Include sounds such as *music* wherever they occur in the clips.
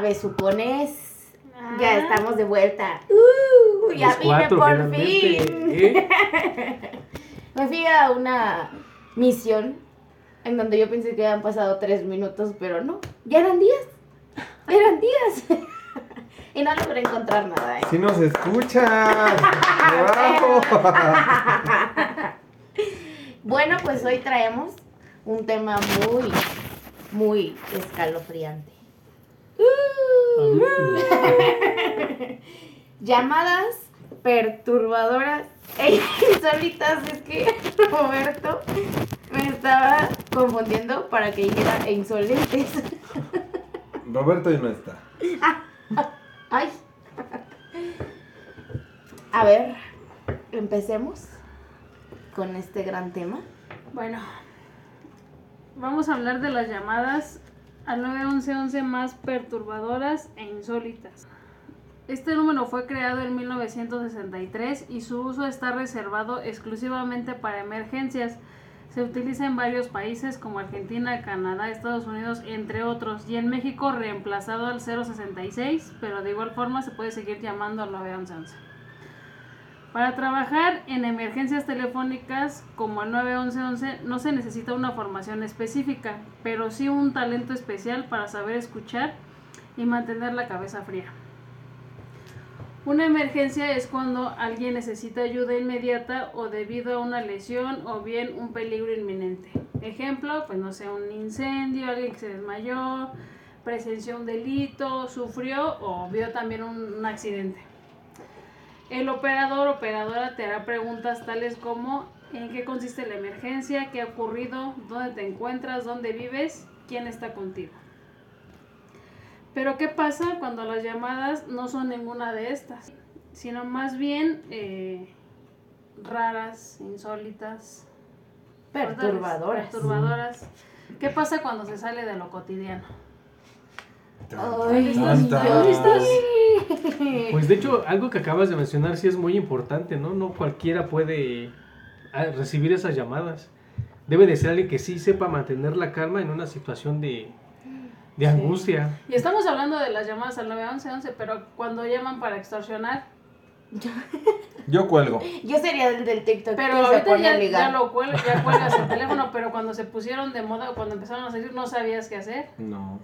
besucones. Ya estamos de vuelta. Uh, ya vine cuatro, por finalmente, fin. ¿eh? *laughs* Me fui a una misión en donde yo pensé que habían pasado tres minutos, pero no. Ya eran días. Eran días. *laughs* y no logré encontrar nada. ¿eh? Si nos escuchan. ¡Bravo! *laughs* Bueno, pues hoy traemos un tema muy, muy escalofriante. *laughs* Llamadas perturbadoras e insólitas. *laughs* Es que Roberto me estaba confundiendo para que dijera e insolentes. *laughs* Roberto ya no está. Ay. A ver, empecemos con este gran tema. Bueno, vamos a hablar de las llamadas al 911 más perturbadoras e insólitas. Este número fue creado en 1963 y su uso está reservado exclusivamente para emergencias. Se utiliza en varios países como Argentina, Canadá, Estados Unidos, entre otros, y en México reemplazado al 066, pero de igual forma se puede seguir llamando al 911. Para trabajar en emergencias telefónicas como el 911 no se necesita una formación específica, pero sí un talento especial para saber escuchar y mantener la cabeza fría. Una emergencia es cuando alguien necesita ayuda inmediata o debido a una lesión o bien un peligro inminente. Ejemplo, pues no sé, un incendio, alguien que se desmayó, presenció un delito, sufrió o vio también un, un accidente. El operador o operadora te hará preguntas tales como ¿en qué consiste la emergencia? ¿Qué ha ocurrido? ¿Dónde te encuentras? ¿Dónde vives? ¿Quién está contigo? Pero ¿qué pasa cuando las llamadas no son ninguna de estas? Sino más bien eh, raras, insólitas, Perturbadoras. perturbadoras. ¿Qué pasa cuando se sale de lo cotidiano? Ay, Tan, tan. ¿dónde estás? Pues de hecho, algo que acabas de mencionar sí es muy importante, ¿no? No cualquiera puede ah, recibir esas llamadas. Debe de ser alguien que sí sepa mantener la calma en una situación de, de angustia. Y estamos hablando de las llamadas al 911, pero cuando llaman para extorsionar, *laughs* Yo cuelgo. Yo sería el del TikTok Pero que se ahorita ya, ya lo cuel- ya cuelgas el *laughs* teléfono, pero cuando se pusieron de moda, cuando empezaron a salir, no sabías qué hacer. No.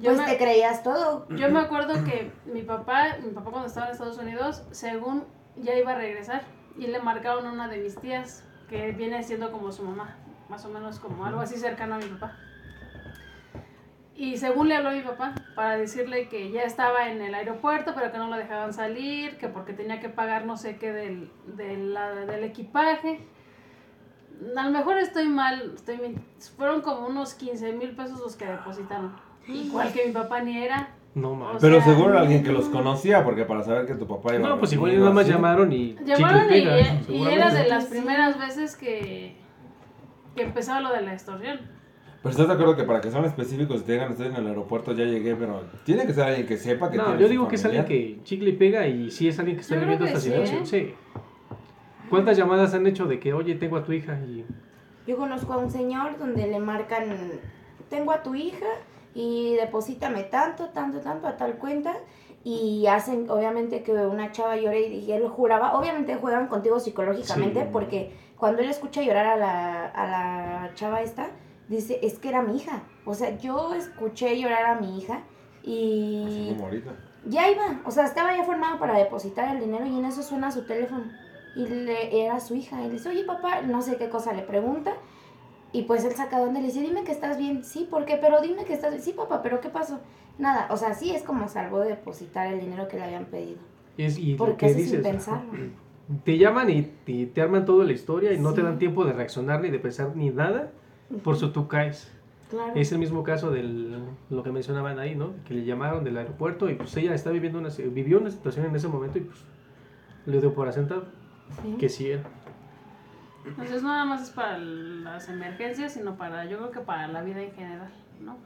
Yo, Pues te creías todo. yo me acuerdo que mi papá, mi papá cuando estaba en Estados Unidos, según ya iba a regresar, y le marcaron a una de mis tías, que viene siendo como su mamá, más o menos como algo así cercano a mi papá. Y según le habló a mi papá para decirle que ya estaba en el aeropuerto, pero que no lo dejaban salir, que porque tenía que pagar no sé qué del, del, la- del equipaje. A lo mejor estoy mal, estoy fueron como unos 15 mil pesos los que depositaron. Igual que mi papá ni era. No mames. Pero sea, seguro era alguien que los conocía, porque para saber que tu papá iba No, pues a igual venir nada más llamaron y Llamaron y, pega, y era seguramente. de las primeras veces que, que empezaba lo de la extorsión. Pero estás de acuerdo que para que sean específicos y te digan estoy en el aeropuerto, ya llegué, pero tiene que ser alguien que sepa que No, tiene yo su digo que es alguien que chicle y pega y sí es alguien que está Yo viviendo esta sí, situación. ¿eh? Sí. ¿Cuántas llamadas han hecho de que, oye, tengo a tu hija y Yo conozco a un señor donde le marcan, tengo a tu hija y deposítame tanto, tanto, tanto a tal cuenta y hacen obviamente que una chava llore y, él juraba, obviamente juegan contigo psicológicamente Sí. porque cuando él escucha llorar a la, a la chava esta, dice, es que era mi hija. O sea, yo escuché llorar a mi hija Así y como ahorita. ya iba, o sea, estaba ya formado para depositar el dinero y en eso suena su teléfono. Y le, era su hija. Y le dice, oye papá, no sé qué cosa le pregunta. Y pues él saca donde le dice, dime que estás bien. Sí, ¿por qué? Pero dime que estás bien. Sí, papá, pero ¿qué pasó? Nada, o sea, sí es como salvo de depositar el dinero que le habían pedido. es y lo Porque que eso sin dices? pensarlo. Te llaman y, y te arman toda la historia y no te dan tiempo de reaccionar ni de pensar ni nada, por eso tú caes. Claro. Es el mismo caso de lo que mencionaban ahí, ¿no? Que le llamaron del aeropuerto y pues ella está viviendo una, vivió una situación en ese momento y pues le dio por asentado Sí. que sí era. Entonces no nada más es para las emergencias, sino para, yo creo que para la vida en general, ¿no?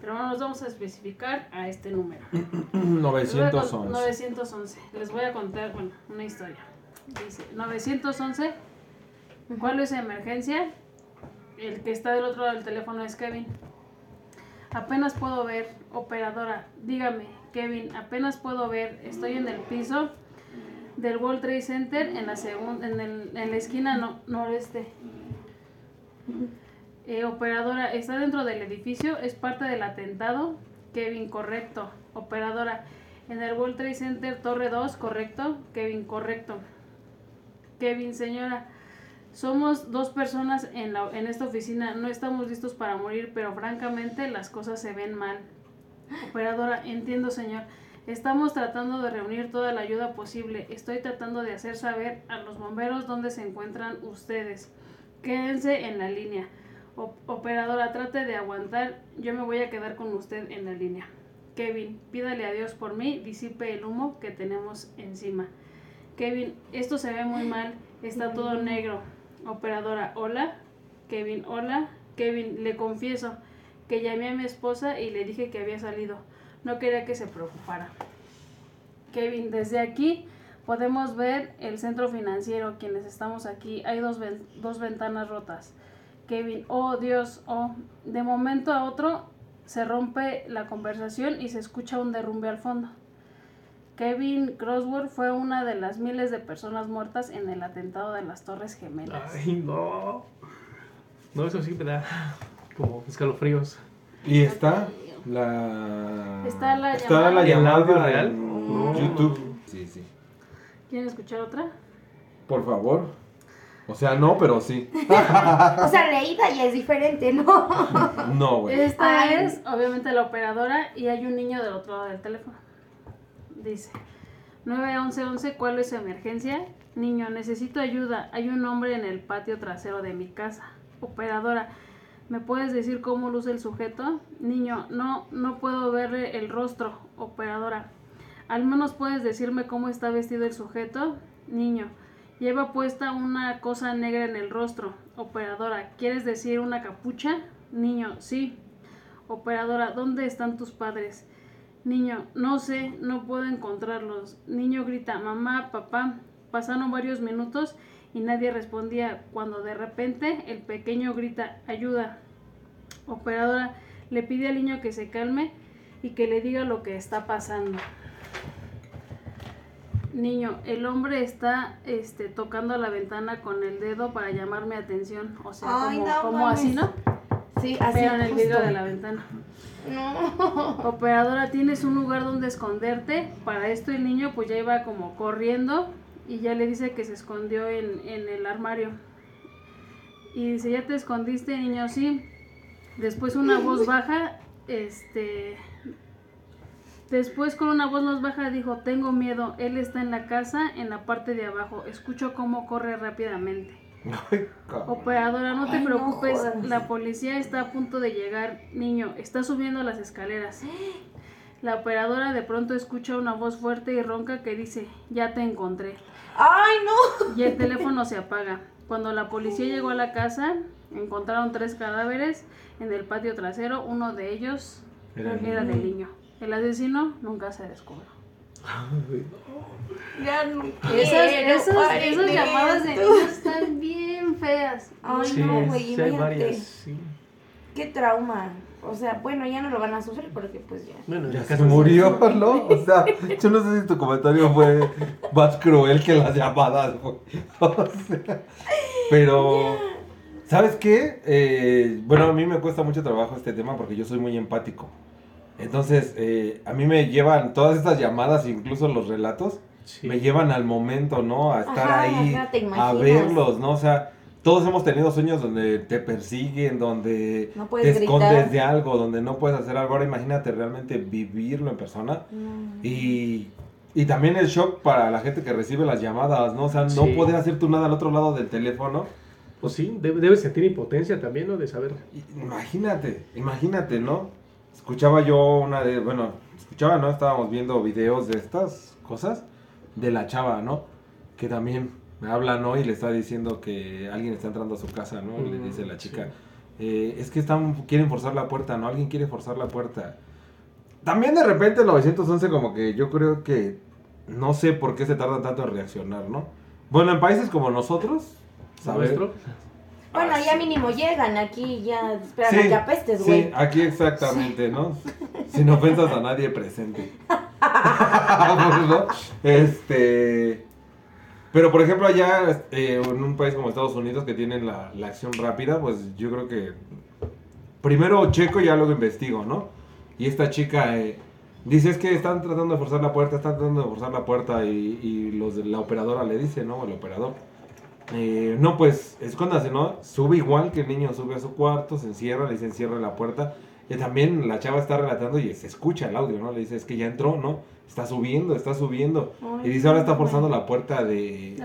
Pero bueno, nos vamos a especificar a este número. Les voy a con- 911. 911. Les voy a contar, bueno, una historia. Dice, 911, ¿cuál es la emergencia? El que está del otro lado del teléfono es Kevin. Apenas puedo ver, operadora. Dígame, Kevin, apenas puedo ver. Estoy en el piso del World Trade Center en la, segun- en el- en la esquina no- noreste. Eh, operadora, ¿está dentro del edificio? ¿Es parte del atentado? Kevin, correcto. Operadora, en el World Trade Center Torre 2, correcto. Kevin, correcto. Kevin, señora, somos dos personas en, la, en esta oficina. No estamos listos para morir, pero francamente las cosas se ven mal. Operadora, entiendo, señor. Estamos tratando de reunir toda la ayuda posible. Estoy tratando de hacer saber a los bomberos dónde se encuentran ustedes. Quédense en la línea. O- operadora, trate de aguantar. Yo me voy a quedar con usted en la línea. Kevin, pídale a Dios por mí, disipe el humo que tenemos encima. Kevin, esto se ve muy mal. Está todo negro. Operadora, hola. Kevin, hola. Kevin, le confieso que llamé a mi esposa y le dije que había salido. No quería que se preocupara. Kevin, desde aquí podemos ver el centro financiero, quienes estamos aquí. Hay dos, ven- dos ventanas rotas. Kevin, oh Dios, oh. De momento a otro se rompe la conversación y se escucha un derrumbe al fondo. Kevin Crossword fue una de las miles de personas muertas en el atentado de las Torres Gemelas. Ay, no. No, eso sí me da como escalofríos. Y está la. Está la está llamada. la ¿Y llamada real? en No. YouTube. Sí, sí. ¿Quieren escuchar otra? Por favor. O sea, no, pero sí. *laughs* O sea, leída ya es diferente, ¿no? *laughs* No, güey. Esta Ay. es obviamente la operadora y hay un niño del otro lado del teléfono. Dice 91111, ¿cuál es su emergencia? Niño, necesito ayuda. Hay un hombre en el patio trasero de mi casa. Operadora, ¿me puedes decir cómo luce el sujeto? Niño, no, no puedo verle el rostro. Operadora, al menos puedes decirme cómo está vestido el sujeto. Niño, lleva puesta una cosa negra en el rostro. Operadora, ¿quieres decir una capucha? Niño, sí. Operadora, ¿dónde están tus padres? Niño, no sé, no puedo encontrarlos. Niño grita, mamá, papá. Pasaron varios minutos y nadie respondía cuando de repente el pequeño grita, ayuda. Operadora le pide al niño que se calme y que le diga lo que está pasando. Niño, el hombre está este, tocando la ventana con el dedo para llamar mi atención. O sea, Ay, como, no como así. ¿no? Sí, así. Pero en el vidrio de la ventana. No. Operadora, ¿tienes un lugar donde esconderte? Para esto el niño pues ya iba como corriendo y ya le dice que se escondió en, en el armario. Y dice, ¿ya te escondiste, niño? Sí. Después una voz *laughs* baja, este... Después con una voz más baja dijo, tengo miedo, él está en la casa, en la parte de abajo, escucho cómo corre rápidamente. Ay. Operadora, no te Ay, preocupes, la policía está a punto de llegar. Niño, está subiendo las escaleras. La operadora de pronto escucha una voz fuerte y ronca que dice, ya te encontré. Ay, no. Y el teléfono se apaga. Cuando la policía llegó a la casa, encontraron tres cadáveres en el patio trasero. Uno de ellos Era era del niño. El asesino nunca se descubrió. Ya no Esas, esas, esas llamadas de niños están bien feas. Ay, sí, no, güey, sí varias, sí. Qué trauma. O sea, bueno, ya no lo van a sufrir porque pues ya. Bueno, Ya se caso- murió, ¿no? O *laughs* sea, yo no sé si tu comentario fue más cruel que las llamadas, güey. *laughs* O sea, pero, ¿sabes qué? Eh, bueno, a mí me cuesta mucho trabajo este tema porque yo soy muy empático. Entonces, eh, a mí me llevan todas estas llamadas, incluso los relatos, Sí. me llevan al momento, ¿no? A estar Ajá, ahí, ajá, a verlos, ¿no? O sea, todos hemos tenido sueños donde te persiguen, donde No te escondes gritar. de algo, donde no puedes hacer algo. Ahora imagínate realmente vivirlo en persona. No. Y, y también el shock para la gente que recibe las llamadas, ¿no? O sea, no Sí. poder hacer tú nada al otro lado del teléfono. Pues sí, debe- debes sentir impotencia también, ¿no? De saber. Imagínate, imagínate, ¿no? Escuchaba yo una de, bueno, escuchaba, ¿no? Estábamos viendo videos de estas cosas de la chava, ¿no? Que también me habla, ¿no? Y le está diciendo que alguien está entrando a su casa, ¿no? Y le Mm, dice la chica, sí. eh, es que están, quieren forzar la puerta, ¿no? Alguien quiere forzar la puerta. También de repente el 911 como que yo creo que no sé por qué se tarda tanto en reaccionar, ¿no? Bueno, en países como nosotros, ¿sabes? Nuestro. Bueno, Ah, ya sí. mínimo llegan aquí, ya esperan Sí, a que apestes, güey. Sí, aquí exactamente, ¿no? Sin ofensas a nadie presente. *laughs* *laughs* ¿No? Este. Pero por ejemplo, allá eh, en un país como Estados Unidos que tienen la, la acción rápida, pues yo creo que primero checo y ya luego investigo, ¿no? Y esta chica eh, dice es que están tratando de forzar la puerta, están tratando de forzar la puerta y, los de la operadora le dice, ¿no? El operador. Eh, no, pues escóndase, ¿no? Sube igual que el niño sube a su cuarto, se encierra, le dice encierra la puerta. Y también la chava está relatando y se escucha el audio, ¿no? Le dice, es que ya entró, ¿no? Está subiendo, está subiendo. Ay, Y dice, ahora está forzando la puerta de,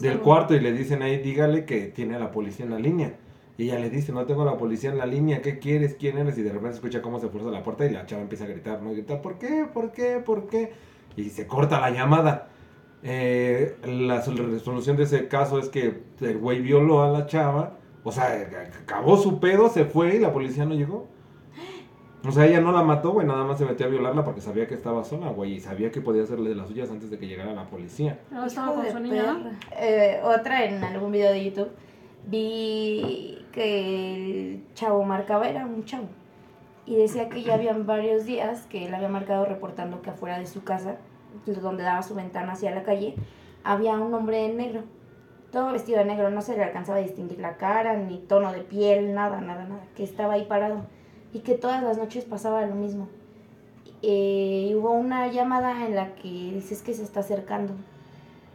Del cuarto del y le dicen ahí, dígale que tiene a la policía en la línea. Y ella le dice, no tengo la policía en la línea, ¿qué quieres? ¿Quién eres? Y de repente escucha cómo se fuerza la puerta y la chava empieza a gritar, ¿no? Y grita, ¿por qué? ¿Por qué? ¿Por qué? Y se corta la llamada. Eh, la sol- resolución de ese caso es que el güey violó a la chava, o sea, acabó su pedo, se fue y la policía no llegó. O sea, ella no la mató, güey, nada más se metió a violarla porque sabía que estaba sola, güey, y sabía que podía hacerle de las suyas antes de que llegara la policía. No, estaba con su niña. Eh, otra en algún video de YouTube. Vi que el chavo marcaba, era un chavo, y decía que ya habían varios días que él había marcado reportando que afuera de su casa, pues, donde daba su ventana hacia la calle, había un hombre en negro, todo vestido de negro, no se le alcanzaba a distinguir la cara, ni tono de piel, nada, nada, nada, que estaba ahí parado, y que todas las noches pasaba lo mismo. Eh, hubo una llamada en la que dices que se está acercando.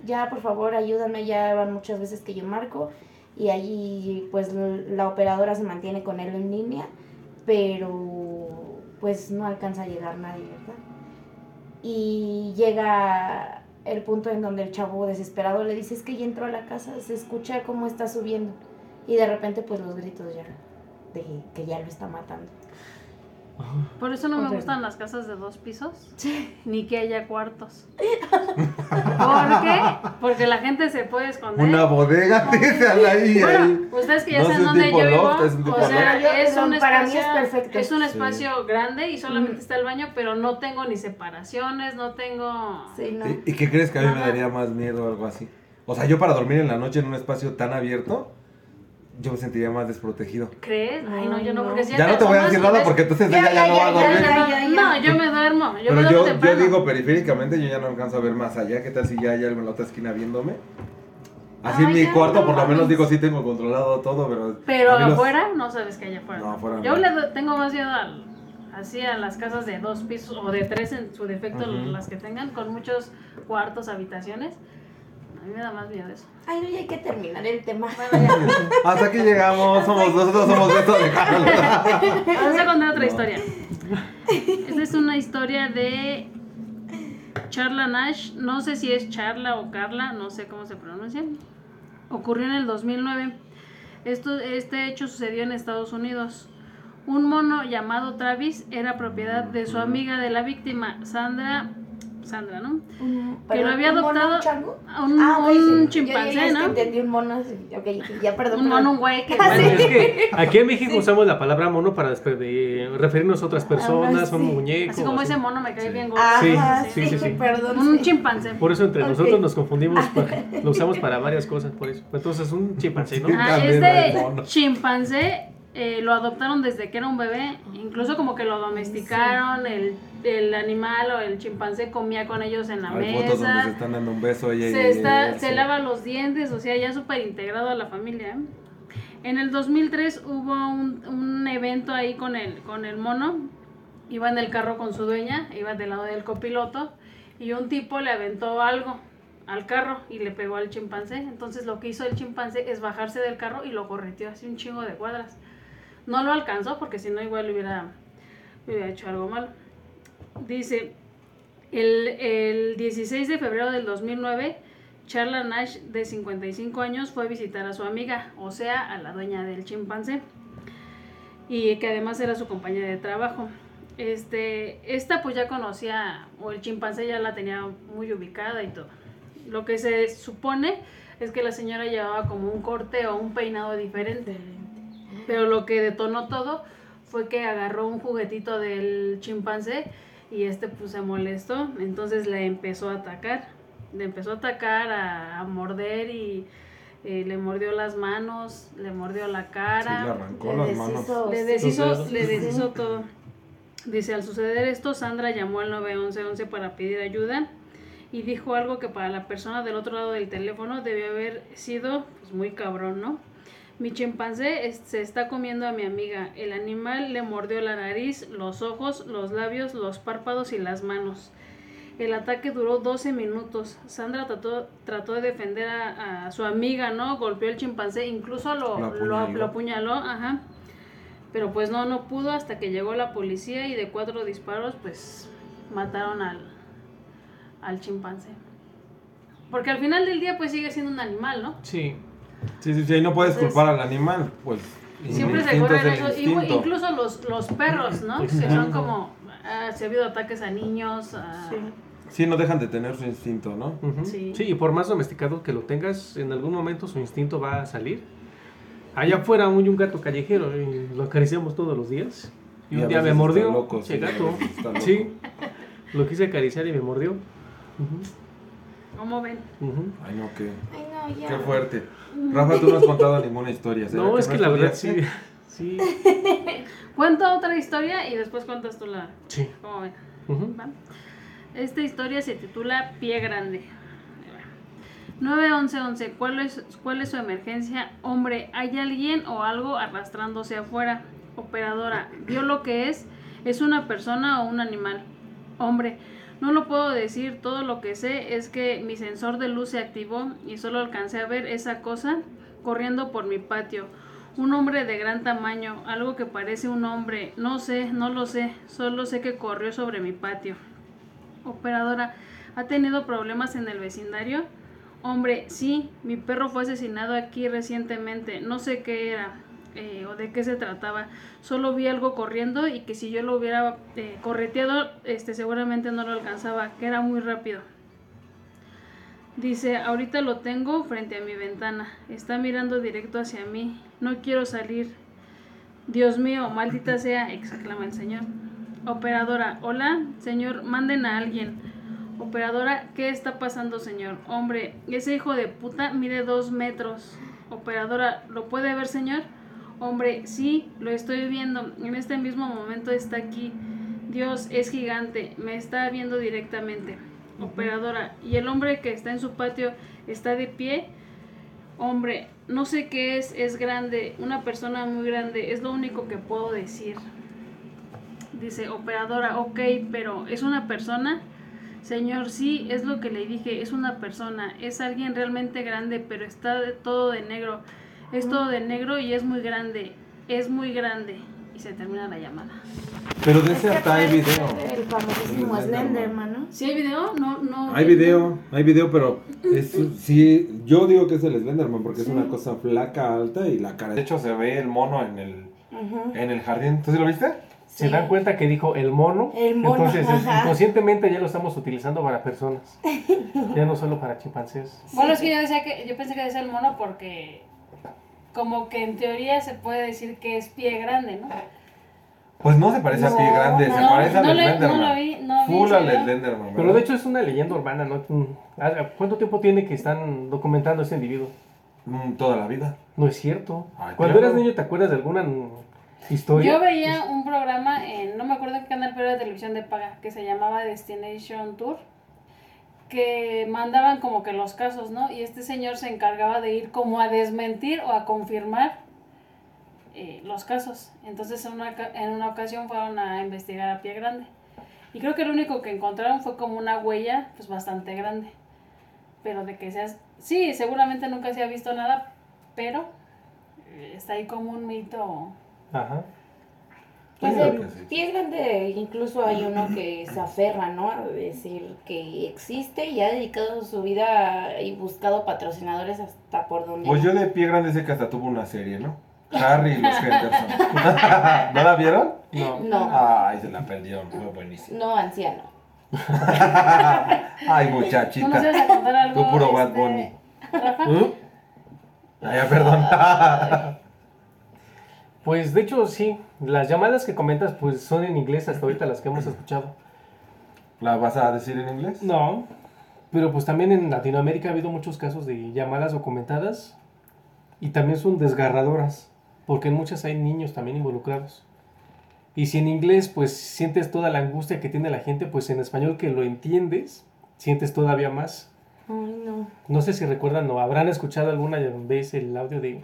Ya, por favor, ayúdame. Ya van muchas veces que yo marco y allí, pues, la operadora se mantiene con él en línea, pero pues no alcanza a llegar nadie, ¿verdad? Y llega el punto en donde el chavo desesperado le dice es que ya entró a la casa, se escucha cómo está subiendo y de repente pues los gritos ya de que ya lo está matando. Por eso no me gustan las casas de dos pisos, ni que haya cuartos. *laughs* ¿Por qué? Porque la gente se puede esconder. Una bodega, *laughs* dice ahí, Bueno, ustedes que ya No saben dónde yo vivo, loft, o sea, loft. es un No, para mí espacio, es perfecto. es un Sí. espacio grande y solamente Mm. está el baño, pero no tengo ni separaciones, no tengo... Sí, no. ¿Y, y qué crees que a mí me daría más miedo o algo así? O sea, yo para dormir en la noche en un espacio tan abierto, yo me sentiría más desprotegido. ¿Crees? Ay, no, yo no, porque si Ya no te voy a decir nada porque entonces Ya, ella ya, ya, no va a ya, dormir. ya, ya. No, yo me duermo, yo Pero me duermo yo, yo digo periféricamente, yo ya no alcanzo a ver más allá. ¿Qué tal si ya hay algo en la otra esquina viéndome? Así en mi cuarto, no por lo menos digo, sí tengo controlado todo, pero... Pero los- afuera, no sabes que hay afuera. No, afuera Yo no. le tengo más miedo al, así a las casas de dos pisos o de tres en su defecto, las que tengan, con muchos cuartos, habitaciones. A mí me da más miedo eso. Ay, no, ya hay que terminar el tema. Bueno, ya. *laughs* Hasta aquí llegamos, somos nosotros somos Beto de Carlos. *laughs* Vamos a contar otra No. historia. Esta es una historia de Charla Nash. No sé si es Charla o Carla, no sé cómo se pronuncia. Ocurrió en el 2009. Esto, este hecho sucedió en Estados Unidos. Un mono llamado Travis era propiedad de su amiga de la víctima, Sandra. Sandra, ¿no? Un- Que lo pero, había ¿un mono, adoptado un? Un, Ah, ok, sí. un Yo- yo chimpancé, ya es que ¿no? entendí un mono, sí, ok, ya perdón. Un mono, un güey que. *laughs* Ah, Bueno, sí. es que aquí en México usamos la palabra mono para referirnos a otras personas, sí. un muñeco. Así como así. ese mono me cae Sí. bien gordo. Sí, sí, sí, sí, sí. perdón. Un sí. chimpancé. Por eso entre Ok. nosotros nos confundimos, *laughs* lo usamos para varias cosas, por eso. Entonces un chimpancé, ¿no? Sí. Ah, este chimpancé eh, lo adoptaron desde que era un bebé, incluso como que lo domesticaron, el, el animal o el chimpancé comía con ellos en la Hay fotos donde se mesa, están dando un beso ella y se, está, se sí. lava los dientes, o sea, ya súper integrado a la familia. ¿eh? En el 2003 hubo un, un evento ahí con el, con el mono, iba en el carro con su dueña, iba del lado del copiloto, y un tipo le aventó algo al carro y le pegó al chimpancé. Entonces lo que hizo el chimpancé es bajarse del carro y lo correteó así un chingo de cuadras. No lo alcanzó porque si no igual hubiera, hubiera hecho algo malo. Dice, el, el 16 de febrero del 2009, Charla Nash, de 55 años, fue a visitar a su amiga, o sea, a la dueña del chimpancé, y que además era su compañera de trabajo. Este, esta pues ya conocía, o el chimpancé ya la tenía muy ubicada y todo. Lo que se supone es que la señora llevaba como un corte o un peinado diferente. Pero lo que detonó todo fue que agarró un juguetito del chimpancé y este pues se molestó, entonces le empezó a atacar, le empezó a atacar, a, a morder y, eh, le mordió las manos, le mordió la Sí, cara. le arrancó Le las manos. deshizo- Le sí. deshizo, le deshizo todo. Dice, al suceder esto, Sandra llamó al 911 para pedir ayuda y dijo algo que para la persona del otro lado del teléfono debió haber sido pues, muy cabrón, ¿no? Mi chimpancé se está comiendo a mi amiga. El animal le mordió la nariz, los ojos, los labios, los párpados y las manos. El ataque duró 12 minutos. Sandra trató, trató de defender a, a su amiga, ¿no? Golpeó el chimpancé, incluso lo, Lo lo- apuñaló. lo apuñaló, ajá. Pero pues no, no pudo hasta que llegó la policía y de cuatro disparos, pues mataron al, al chimpancé. Porque al final del día, pues sigue siendo un animal, ¿no? Sí. Sí, sí, sí, ahí no puedes Entonces, culpar al animal, pues. Siempre se corren eso. Incluso los, los perros, ¿no? Que son como. ah, se ha habido ataques a niños. a- Sí, no dejan de tener su instinto, ¿no? Ujú. Sí. Sí. y por más domesticado que lo tengas, en algún momento su instinto va a salir. Allá afuera hay un gato callejero y lo acariciamos todos los días. Y, Y un día me mordió. loco, che, sí, gato. loco. Sí. Lo quise acariciar y me mordió. Ujú, ¿Cómo ven? ujú. Ay, no, qué, Ay, no, ya. qué fuerte. Rafa, tú no has contado ninguna historia. ¿será No, es que la verdad sí. Sí. *laughs* Cuento otra historia y después cuentas tú la. Sí. ¿Cómo. Esta historia se titula Pie Grande. 91111, ¿cuál es, ¿cuál es su emergencia? Hombre, ¿hay alguien o algo arrastrándose afuera? Operadora, ¿vio lo que es? ¿Es una persona o un animal? Hombre, no lo puedo decir, todo lo que sé es que mi sensor de luz se activó y solo alcancé a ver esa cosa corriendo por mi patio. Un hombre de gran tamaño, algo que parece un hombre, no sé, no lo sé, solo sé que corrió sobre mi patio. Operadora, ¿ha tenido problemas en el vecindario? Hombre, sí, mi perro fue asesinado aquí recientemente, no sé qué era eh, o de qué se trataba, solo vi algo corriendo y que si yo lo hubiera eh, correteado, este, seguramente no lo alcanzaba, que era muy rápido. Dice, ahorita lo tengo frente a mi ventana, está mirando directo hacia mí, no quiero salir. Dios mío, maldita sea, exclama el señor. Operadora, hola, señor, manden a alguien. Operadora, ¿qué está pasando, señor? Hombre, ese hijo de puta mide dos metros. Operadora, ¿lo puede ver, señor? Hombre, sí, lo estoy viendo. En este mismo momento está aquí. Dios es gigante, me está viendo directamente. Operadora, ¿y el hombre que está en su patio está de pie? Hombre, no sé qué es, es grande, una persona muy grande, es lo único que puedo decir. Dice, operadora, ok, pero ¿es una persona? Señor, sí, es lo que le dije, es una persona, es alguien realmente grande, pero está de- todo de negro. Es todo de negro y es muy grande, es muy grande. Y se termina la llamada. Pero de Es ese hasta hay video. El famosísimo Slenderman, ¿no? ¿Sí hay video? No, no. Hay video, hay video, pero es, sí, yo digo que es el Slenderman porque es una cosa flaca, alta y la cara. De hecho, se ve el mono en el, en el jardín. ¿Tú sí lo viste? Se Sí. dan cuenta que dijo el mono. El mono, Entonces, ajá. inconscientemente ya lo estamos utilizando para personas. *laughs* Ya no solo para chimpancés. Bueno, es que yo decía que yo pensé que decía el mono porque como que en teoría se puede decir que es pie grande, ¿no? Pues no se parece a pie grande, se no, parece al no le- Slenderman. no lo vi, no vi Full ese al. Slenderman. Pero de hecho es una leyenda urbana, ¿no? Ah, ¿Cuánto tiempo tiene que están documentando a este individuo? Mm, Toda la vida. No es cierto. Ay, Cuando eras niño, ¿te acuerdas de alguna mm, historia? Yo veía un programa en, no me acuerdo qué canal, pero era de televisión de paga, que se llamaba Destination Tour, que mandaban como que los casos, ¿no? Y este señor se encargaba de ir como a desmentir o a confirmar eh, los casos. Entonces en una, en una ocasión fueron a investigar a pie grande. Y creo que lo único que encontraron fue como una huella, pues bastante grande. Pero de que seas... Sí, seguramente nunca se ha visto nada, pero eh, está ahí como un mito. Ajá. Pues sí. pie grande, incluso hay uno que se aferra, ¿no? A decir que existe y ha dedicado su vida y buscado patrocinadores hasta por donde. Pues yo de pie grande sé que hasta tuvo una serie, ¿no? Harry y los Henderson. *laughs* ¿No la vieron? No. No, Ay, se la perdieron, fue buenísimo. no, anciano. *laughs* Ay, ¿Tú nos muchachita. ibas a contar algo? Tú puro Bad este, Bunny. ¿Mm? Ay, ya, perdón. Pues de hecho sí, las llamadas que comentas pues son en inglés hasta ahorita las que hemos escuchado. ¿La vas a decir en inglés? No, pero pues también en Latinoamérica ha habido muchos casos de llamadas documentadas y también son desgarradoras, porque en muchas hay niños también involucrados. Y si en inglés pues sientes toda la angustia que tiene la gente, pues en español que lo entiendes, sientes todavía más. Ay, no. No sé si recuerdan o habrán escuchado alguna vez el audio de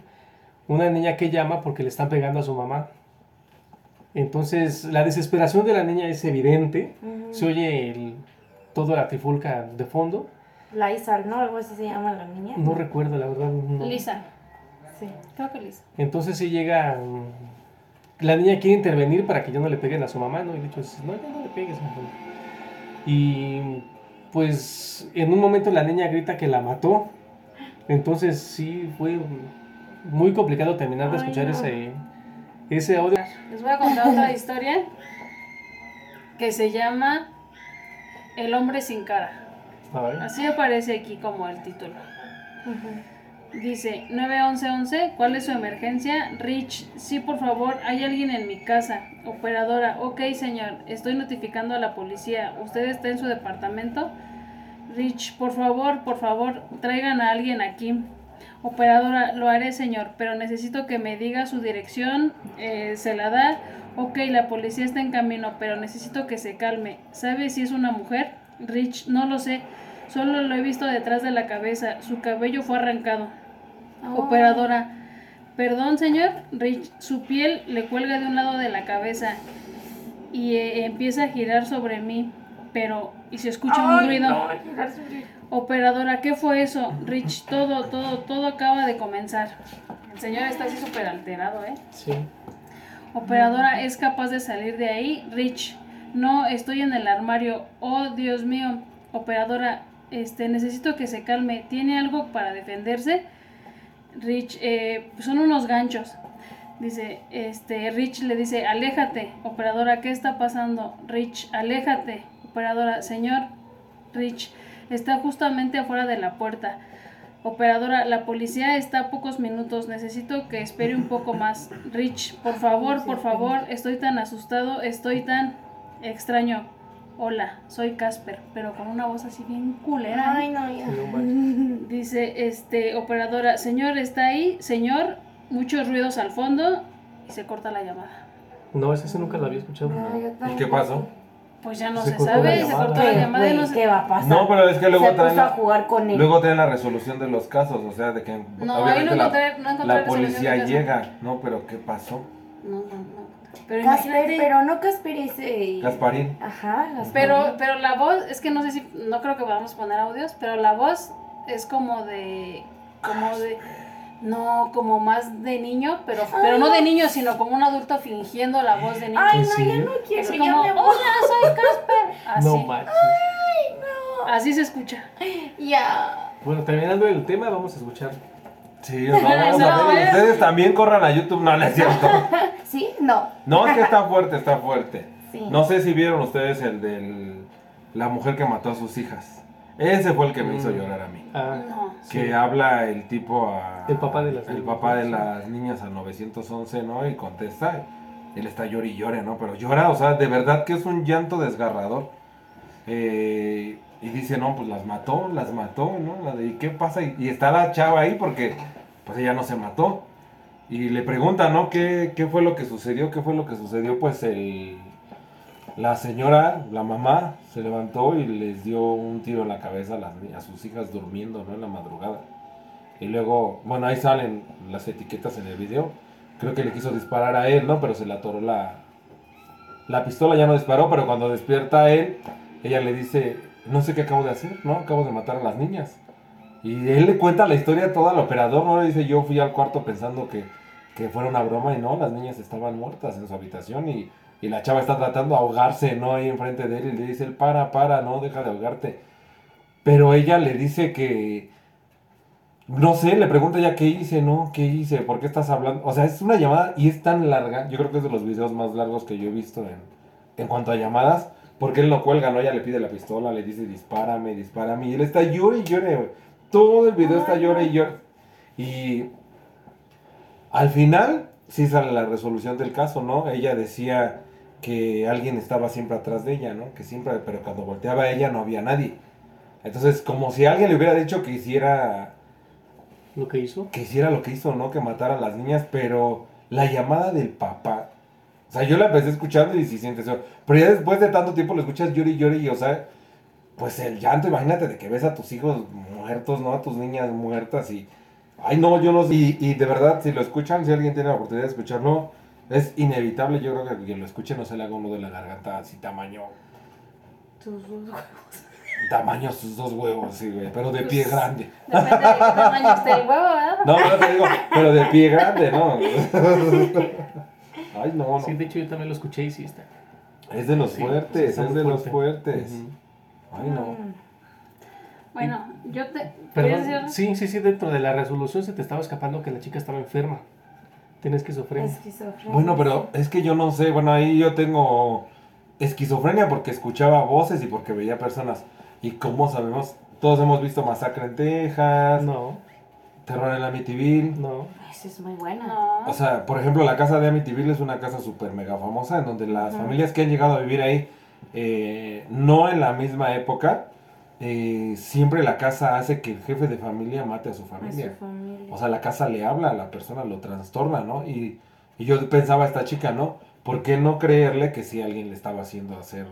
una niña que llama porque le están pegando a su mamá. Entonces la desesperación de la niña es evidente, se oye el, toda la trifulca de fondo. Lysal, ¿no? Algo así se llama la niña. No recuerdo la verdad. no. Lisa. Sí. Creo que Lisa. Entonces sí llega. mm, La niña quiere intervenir para que ya no le peguen a su mamá, ¿no? Y de hecho, dice, no, ya no le pegues, mejor". Y pues en un momento la niña grita que la mató. Entonces sí fue muy complicado terminar de Ay, escuchar no. ese, ese audio. Les voy a contar otra historia que se llama El hombre sin cara. A ver. Así aparece aquí como el título. Dice 91111, ¿cuál es su emergencia? Rich, sí, por favor, hay alguien en mi casa. Operadora, ok, señor, estoy notificando a la policía. ¿Usted está en su departamento? Rich, por favor, por favor, traigan a alguien aquí. Operadora, lo haré, señor, pero necesito que me diga su dirección. eh, ¿Se la da? Ok, la policía está en camino, pero necesito que se calme. ¿Sabe si es una mujer? Rich, no lo sé. Solo lo he visto detrás de la cabeza. Su cabello fue arrancado. Oh. Operadora. Perdón, señor. Rich, su piel le cuelga de un lado de la cabeza y eh, empieza a girar sobre mí. Pero, y se escucha un ruido. no, girar sobre- Operadora, ¿qué fue eso? Rich, todo, todo, todo acaba de comenzar. El señor está así súper alterado, ¿eh? Sí. Operadora, ¿es capaz de salir de ahí? Rich, no, estoy en el armario. Oh, Dios mío. Operadora, este, necesito que se calme. ¿Tiene algo para defenderse? Rich, eh, son unos ganchos. Dice, este, Rich le dice, aléjate. Operadora, ¿qué está pasando? Rich, aléjate. Operadora, señor, Rich, está justamente afuera de la puerta. Operadora, la policía está a pocos minutos. Necesito que espere un poco más. Rich, por favor, por favor, estoy tan asustado, estoy tan extraño. Hola, soy Casper, pero con una voz así bien culera. ¿eh? Ay, no, ya. *laughs* Dice, este, operadora, señor, ¿está ahí? Señor, muchos ruidos al fondo y se corta la llamada. No, esa sí nunca la había escuchado. No, ¿Y qué pasó? Pues ya no Se se, cortó sabe, la se cortó la ¿Qué, llamada y no se... ¿Qué va a pasar? No, pero es que luego Se traen puso a la, jugar con él. luego traen la resolución de los casos, o sea, de que No, ahí no la, encontré, no encontré la policía llega. No, pero ¿qué pasó? No, no, no. Pero Casper, pero no Casper ese. Gasparín. Ajá, Gasparín. Pero, pero la voz, es que no sé si, no creo que podamos poner audios, pero la voz es como de, como de, no, como más de niño, pero, pero no de niño, sino como un adulto fingiendo la voz de niño. Ay, ¿En no, ya serio? no quiero, Así ya como, me voy. hola, soy Casper. Así, No manches. así se escucha. Ya. Bueno, terminando el tema, vamos a escuchar. Sí, no, *laughs* vamos No, a ver. Ustedes también corran a YouTube. No, no es cierto. *laughs* ¿Sí? No. No, es que está fuerte, está fuerte. Sí. No sé si vieron ustedes el de la mujer que mató a sus hijas. Ese fue el que me hizo Mm. llorar a mí. Ah, No. Que sí. habla el tipo a... El papá de las El niñas. papá de las niñas al 911, ¿no? Y contesta. Él está llore y llore, ¿no? Pero llora, o sea, de verdad que es un llanto desgarrador. Eh, y dice, no, pues las mató, las mató, ¿no? La de, ¿Y qué pasa? Y, y está la chava ahí porque, pues ella no se mató. Y le pregunta, ¿no? ¿Qué, qué fue lo que sucedió? ¿Qué fue lo que sucedió? Pues el, la señora, la mamá, se levantó y les dio un tiro en la cabeza a, a sus hijas durmiendo, ¿no? En la madrugada. Y luego, bueno, ahí salen las etiquetas en el video. Creo que le quiso disparar a él, ¿no? Pero se le atoró la, la pistola, ya no disparó, pero cuando despierta él, ella le dice, no sé qué acabo de hacer, ¿no? Acabo de matar a las niñas. Y él le cuenta la historia toda al operador, ¿no? Le dice, yo fui al cuarto pensando que, que fuera una broma y no, las niñas estaban muertas en su habitación y, y la chava está tratando de ahogarse, ¿no? Ahí enfrente de él y le dice, él, para, para, no, deja de ahogarte. Pero ella le dice que, no sé, le pregunta ya qué hice, ¿no? ¿Qué hice? ¿Por qué estás hablando? O sea, es una llamada y es tan larga. Yo creo que es de los videos más largos que yo he visto en, en cuanto a llamadas. Porque él no cuelga, ¿no? Ella le pide la pistola, le dice dispárame, dispárame. Y él está llore y llore, güey. Todo el video está llore y llore. Y al final sí sale la resolución del caso, ¿no? Ella decía que alguien estaba siempre atrás de ella, ¿no? Que siempre, pero cuando volteaba a ella no había nadie. Entonces, como si alguien le hubiera dicho que hiciera lo que hizo. Que hiciera lo que hizo, ¿no? Que matara a las niñas, pero la llamada del papá. O sea, yo la empecé escuchando y sí sientes eso. Pero ya después de tanto tiempo lo escuchas llori llori y, o sea, pues el llanto, imagínate de que ves a tus hijos muertos, ¿no? A tus niñas muertas y... Ay, no, yo no sé. Y, y de verdad, si lo escuchan, si alguien tiene la oportunidad de escucharlo, es inevitable. Yo creo que quien lo escuche no se le haga uno de la garganta así tamaño. Tus dos huevos. Tamaño sus dos huevos, sí, güey. Pero de Pues, pie grande. Depende de qué tamaño esté el huevo, ¿verdad? No, no te digo, pero de pie grande, ¿no? *laughs* Ay, no, no. Sí, de hecho yo también lo escuché y sí está. Es de los Sí, fuertes, es de los fuerte. fuertes. Ay, no. Mm. Bueno, yo te. sí, sí, sí, dentro de la resolución se te estaba escapando que la chica estaba enferma. Tiene esquizofrenia. Esquizofrenia. Bueno, pero es que yo no sé, bueno, ahí yo tengo esquizofrenia porque escuchaba voces y porque veía personas. Y como sabemos, todos hemos visto Masacre en Texas, No, Terror en Amityville. no. Esa es muy buena. No. O sea, por ejemplo, la casa de Amityville es una casa súper mega famosa en donde las familias que han llegado a vivir ahí, eh, no en la misma época, eh, siempre la casa hace que el jefe de familia mate a su A familia. su familia. O sea, la casa le habla a la persona, lo trastorna, ¿no? Y, y yo pensaba, esta chica, ¿no? ¿Por qué no creerle que si alguien le estaba haciendo hacer...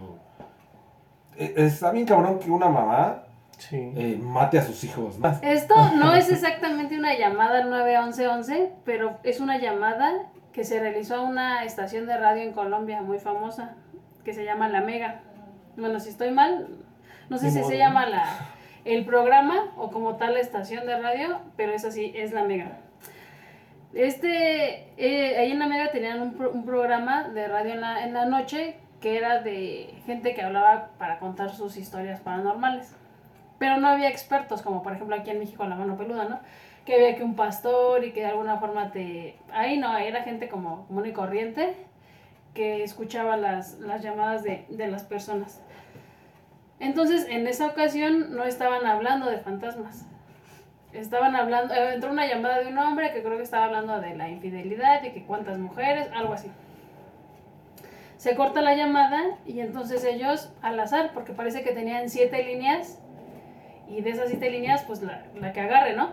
Eh, Está bien cabrón que una mamá Sí. eh, mate a sus hijos, ¿no? *laughs* Esto no es exactamente una llamada al 911, pero es una llamada que se realizó a una estación de radio en Colombia muy famosa, que se llama La Mega. Bueno, si estoy mal, no sé Ni si modo. se llama la, el programa o como tal la estación de radio, pero es así, es La Mega. Este, eh, ahí en La Mega tenían un, pro- un programa de radio en la, en la noche que era de gente que hablaba para contar sus historias paranormales. Pero no había expertos, como por ejemplo aquí en México la mano peluda, ¿no? Que había que un pastor y que de alguna forma te... Ahí no, era gente como común y corriente que escuchaba las, las llamadas de, de las personas. Entonces, en esa ocasión no estaban hablando de fantasmas. Estaban hablando, eh, entró una llamada de un hombre que creo que estaba hablando de la infidelidad, de que cuántas mujeres, algo así. Se corta la llamada y entonces ellos, al azar, porque parece que tenían siete líneas, y de esas siete líneas, pues la, la que agarre, ¿no?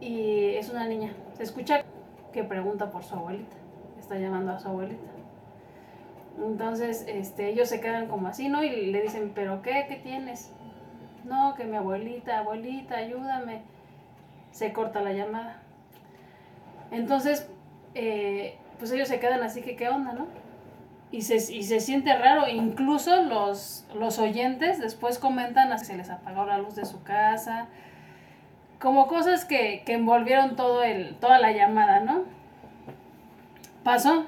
Y es una niña. Se escucha que pregunta por su abuelita. Está llamando a su abuelita. Entonces, este, ellos se quedan como así, ¿no? Y le dicen, ¿pero qué? ¿Qué tienes? No, que mi abuelita, abuelita, ayúdame. Se corta la llamada. Entonces, eh, pues ellos se quedan así que, ¿qué onda, no? Y se, y se siente raro, incluso los, los oyentes después comentan que se les apagó la luz de su casa, como cosas que, que envolvieron todo el, toda la llamada, ¿no? Pasó.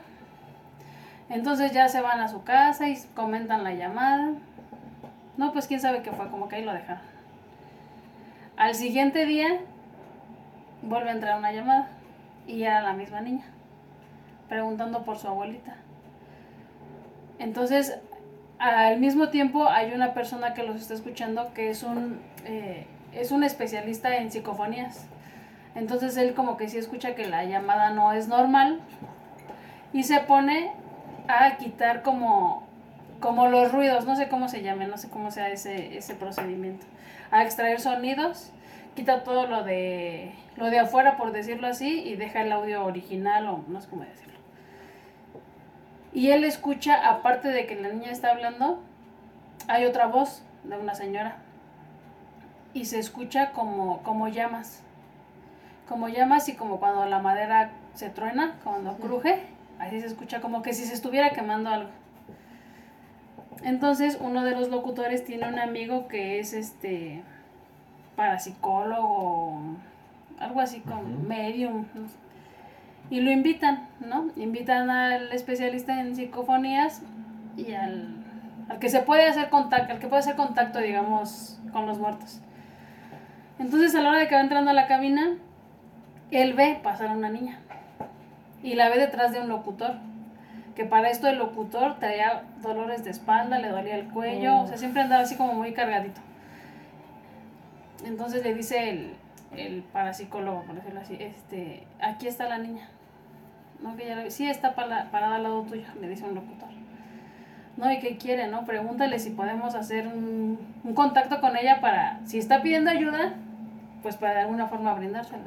Entonces ya se van a su casa y comentan la llamada. No, pues quién sabe qué fue, como que ahí lo dejaron. Al siguiente día vuelve a entrar una llamada y era la misma niña, preguntando por su abuelita. Entonces, al mismo tiempo hay una persona que los está escuchando que es un, eh, es un especialista en psicofonías. Entonces él como que sí escucha que la llamada no es normal y se pone a quitar como, como los ruidos, no sé cómo se llame, no sé cómo sea ese, ese procedimiento. A extraer sonidos, quita todo lo de, lo de afuera, por decirlo así, y deja el audio original o no sé cómo decirlo. Y él escucha, aparte de que la niña está hablando, hay otra voz de una señora. Y se escucha como, como llamas. Como llamas y como cuando la madera se truena, cuando cruje. Así se escucha como que si se estuviera quemando algo. Entonces uno de los locutores tiene un amigo que es este parapsicólogo, algo así como medium. no. Y lo invitan, ¿no? Invitan al especialista en psicofonías y al, al que se puede hacer contacto, al que puede hacer contacto, digamos, con los muertos. Entonces a la hora de que va entrando a la cabina, él ve pasar a una niña y la ve detrás de un locutor. Que para esto el locutor traía dolores de espalda, le dolía el cuello, o sea, siempre andaba así como muy cargadito. Entonces le dice el, el parapsicólogo, por decirlo así, este, aquí está la niña. No, que ya la. Sí, está para, parada al lado tuyo, le dice un locutor. No, ¿y qué quiere, no? Pregúntale si podemos hacer un, un contacto con ella para, si está pidiendo ayuda, pues para de alguna forma brindársela.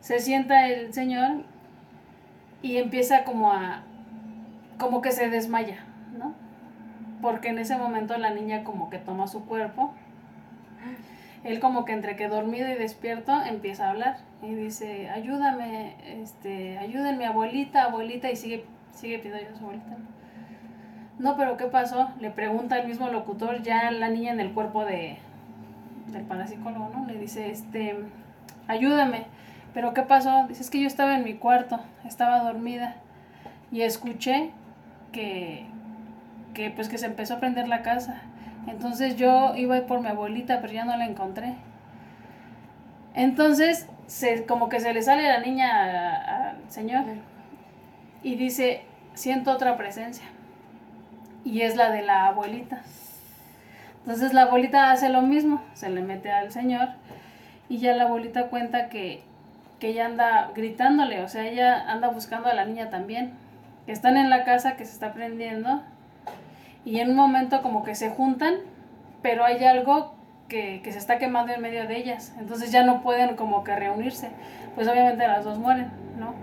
Se sienta el señor y empieza como a, como que se desmaya, ¿no? Porque en ese momento la niña como que toma su cuerpo. Él como que entre que dormido y despierto empieza a hablar y dice, ayúdame, este, ayúdenme abuelita, abuelita, y sigue, sigue pidiendo a su abuelita. No, pero ¿qué pasó? Le pregunta el mismo locutor, ya la niña en el cuerpo de, del parapsicólogo, ¿no? Le dice, este, ayúdame. ¿Pero qué pasó? Dice, es que yo estaba en mi cuarto, estaba dormida y escuché que, que, pues, que se empezó a prender la casa. Entonces yo iba a ir por mi abuelita, pero ya no la encontré. Entonces, se, como que se le sale la niña al señor y dice, siento otra presencia. Y es la de la abuelita. Entonces la abuelita hace lo mismo, se le mete al señor y ya la abuelita cuenta que, que ella anda gritándole, o sea, ella anda buscando a la niña también. Que están en la casa que se está prendiendo y en un momento como que se juntan, pero hay algo que, que, se está quemando en medio de ellas. Entonces ya no pueden como que reunirse. Pues obviamente las dos mueren, ¿no?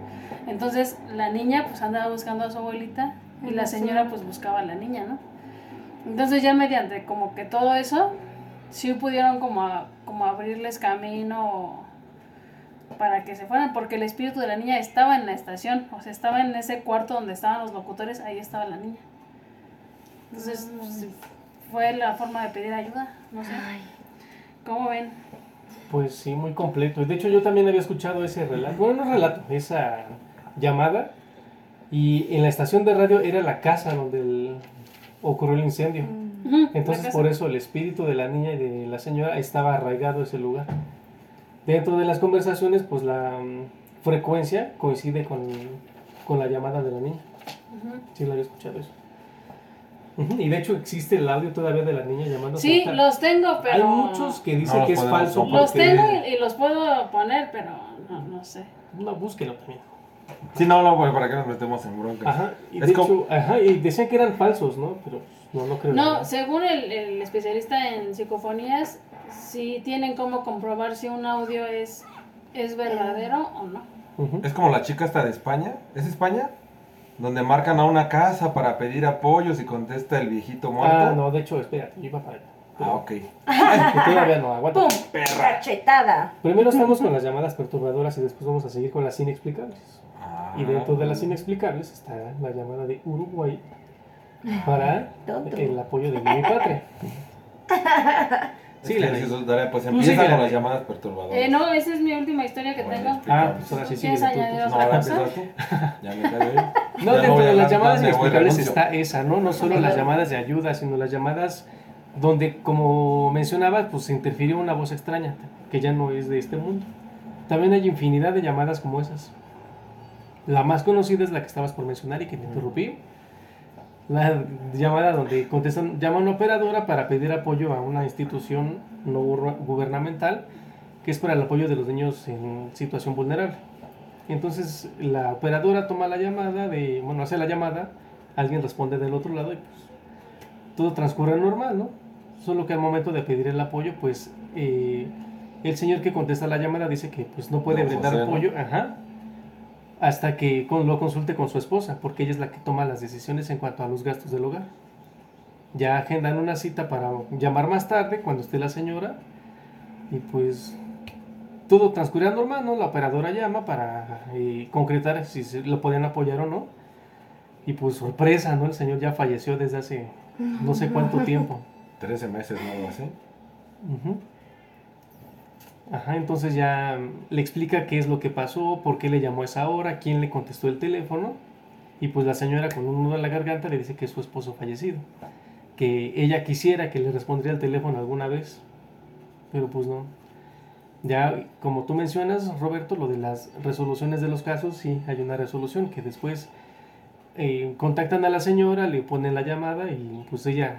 Entonces la niña pues andaba buscando a su abuelita y la señora pues buscaba a la niña, ¿no? Entonces ya mediante como que todo eso, sí pudieron como, como abrirles camino para que se fueran, porque el espíritu de la niña estaba en la estación, o sea, estaba en ese cuarto donde estaban los locutores, ahí estaba la niña. Entonces, pues, fue la forma de pedir ayuda, no sé. ¿Cómo ven? Pues sí, muy completo. De hecho, yo también había escuchado ese relato, bueno, no relato, esa llamada. Y en la estación de radio era la casa donde el, ocurrió el incendio. Entonces, por eso el espíritu de la niña y de la señora estaba arraigado a ese lugar. Dentro de las conversaciones, pues la um, frecuencia coincide con, con, la llamada de la niña. Sí, la había escuchado eso. Y de hecho existe el audio todavía de la niña llamando. Sí, los tengo, pero... Hay muchos que dicen No que es falso. compartir. Los porque- tengo y, y los puedo poner, pero no, no sé. No, búsquelo también. Sí, no, no, pues, para qué nos metemos en bronca. Ajá, y, Es de como- hecho, ajá, y decían que eran falsos, ¿no? Pero no, no creo. No, según el, el especialista en psicofonías, si tienen cómo comprobar si un audio es, es verdadero o no. Ujú. Es como la chica esta de España. ¿Es España? Donde marcan a una casa para pedir apoyos y contesta el viejito muerto. Ah, no, de hecho, espérate, yo iba para allá. Ah, ok. *laughs* Que todavía no, aguanta. ¡Pum! Cachetada. Primero estamos con las llamadas perturbadoras y después vamos a seguir con las inexplicables. Ah. Y dentro de las inexplicables está la llamada de Uruguay para Tonto. el apoyo de mi patria. *laughs* Sí, la Jesús, dale, pues Tú empieza con las llamadas perturbadoras. Eh, no, esa es mi última historia que Bueno, tengo. explica. Ah, pues ahora sí sigue. ¿Quieres añadir No, otra ahora empiezas tú. *laughs* Ya me. No, dentro de las llamadas inexplicables está esa, ¿no? No solo las llamadas de ayuda, sino las llamadas donde, como mencionabas, pues se interfirió una voz extraña, que ya no es de este mundo. También hay infinidad de llamadas como esas. La más conocida es la que estabas por mencionar y que me interrumpí. La llamada donde contestan, llama a una operadora para pedir apoyo a una institución no gu- gubernamental que es para el apoyo de los niños en situación vulnerable. Entonces la operadora toma la llamada, de, bueno, hace la llamada, alguien responde del otro lado y pues todo transcurre normal, ¿no? Solo que al momento de pedir el apoyo, pues eh, el señor que contesta la llamada dice que pues no puede brindar José, ¿no? apoyo, ajá, hasta que con- lo consulte con su esposa, porque ella es la que toma las decisiones en cuanto a los gastos del hogar. Ya agendan una cita para llamar más tarde, cuando esté la señora, y pues todo transcurrirá normal, ¿no? La operadora llama para eh, concretar si se lo podían apoyar o no. Y pues sorpresa, ¿no? El señor ya falleció desde hace no sé cuánto tiempo. *laughs* 13 meses, ¿no? Algo así. Ujú. Ajá, entonces ya mm, le explica qué es lo que pasó, por qué le llamó a esa hora, quién le contestó el teléfono. Y pues la señora con un nudo en la garganta le dice que es su esposo fallecido. Que ella quisiera que le respondiera el teléfono alguna vez. Pero pues no. Ya, como tú mencionas, Roberto, lo de las resoluciones de los casos, sí, hay una resolución que después eh, contactan a la señora, le ponen la llamada y pues ella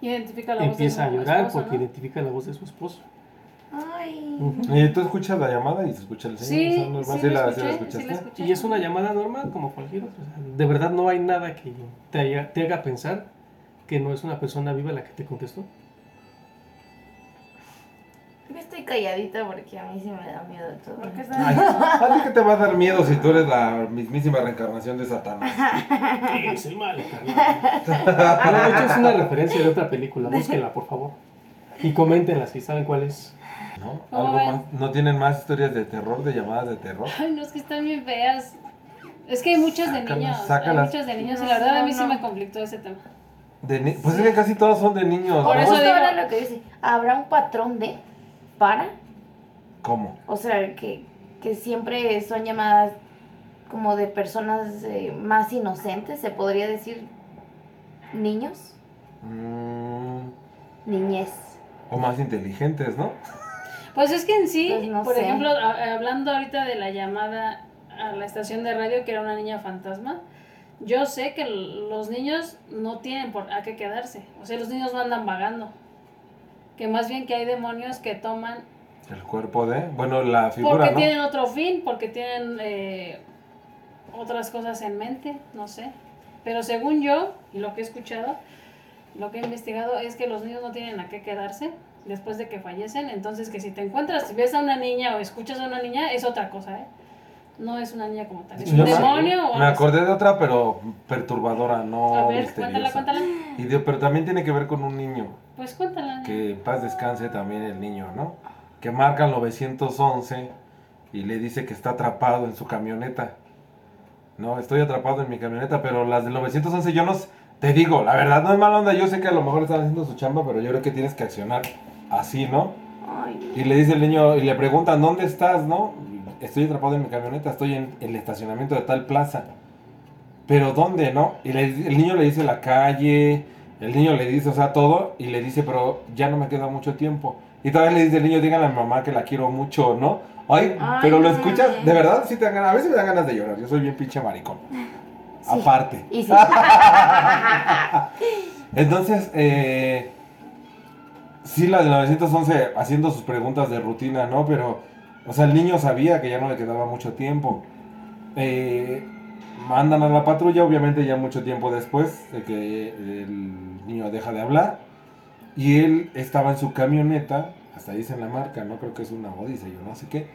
Identifica la voz empieza a de su llorar esposo, porque ¿no? identifica la voz de su esposo. Ay. Ujú. Y tú escuchas la llamada y se escucha el señor. Sí, o sea, sí, ¿Sí la sí la escuché, sí la escuchaste? escuché. Y es una llamada normal como cualquier otra. o sea, De verdad no hay nada que te, haya- te haga pensar que no es una persona viva la que te contestó. Yo estoy calladita porque a mí sí me da miedo todo. ¿Por qué Ay, *laughs* ¿A ti qué te va a dar miedo si tú eres la mismísima reencarnación de Satanás? Es el mal, de hecho es una referencia de otra película, búsquenla, por favor. Y coméntenla si saben cuál es. ¿No? ¿Cómo ¿Algo más? ¿No tienen más historias de terror, de llamadas de terror? Ay, no, es que están bien feas. Es que hay muchas de Sácalas, niños. Hay sácalas. muchas de niños y la verdad a mí no, sí me conflictó ese tema. De ni- Pues es que casi todos son de niños, Por ¿no? eso digo- ahora lo que dice, ¿habrá un patrón de para? ¿Cómo? O sea, que, que siempre son llamadas como de personas eh, más inocentes, se podría decir niños, Mm, niñez. o más inteligentes, ¿no? Pues es que en sí, Pues no por sé. ejemplo, hablando ahorita de la llamada a la estación de radio que era una niña fantasma, yo sé que los niños no tienen por a qué quedarse. O sea, los niños no andan vagando. Que más bien que hay demonios que toman El cuerpo de... Bueno, la figura, porque ¿no? tienen otro fin, porque tienen eh, otras cosas en mente, no sé. Pero según yo, y lo que he escuchado, lo que he investigado es que los niños no tienen a qué quedarse después de que fallecen. Entonces, que si te encuentras, si ves a una niña o escuchas a una niña, es otra cosa, ¿eh? No es una niña como tal. Es un Yo me- demonio o Me acordé de otra, pero perturbadora, no A ver, misteriosa. cuéntala, cuéntala. Y de- pero también tiene que ver con un niño. Pues cuéntala. Que en paz descanse también el niño, ¿no? Que marca el 911 y le dice que está atrapado en su camioneta. No, estoy atrapado en mi camioneta, pero las del 911 yo no te digo, la verdad no es mala onda, yo sé que a lo mejor están haciendo su chamba, pero yo creo que tienes que accionar así, ¿no? Ay, Y le dice el niño, y le preguntan, ¿dónde estás, no? Estoy atrapado en mi camioneta, estoy en el estacionamiento de tal plaza. ¿Pero dónde, no? Y le- el niño le dice la calle, el niño le dice, o sea, todo, y le dice, pero ya no me queda mucho tiempo. Y todavía le dice el niño, díganle a mi mamá que la quiero mucho, ¿no? Ay, Ay, pero lo escuchas, de verdad, sí te dan ganas, a veces me dan ganas de llorar, yo soy bien pinche maricón. Aparte. y sí. *laughs* Entonces, eh, sí, la de 911 haciendo sus preguntas de rutina, ¿no? Pero, o sea, el niño sabía que ya no le quedaba mucho tiempo. Eh, mandan a la patrulla, obviamente ya mucho tiempo después de que el niño deja de hablar. Y él estaba en su camioneta, hasta ahí dice la marca, no creo que es una Odyssey o no sé qué.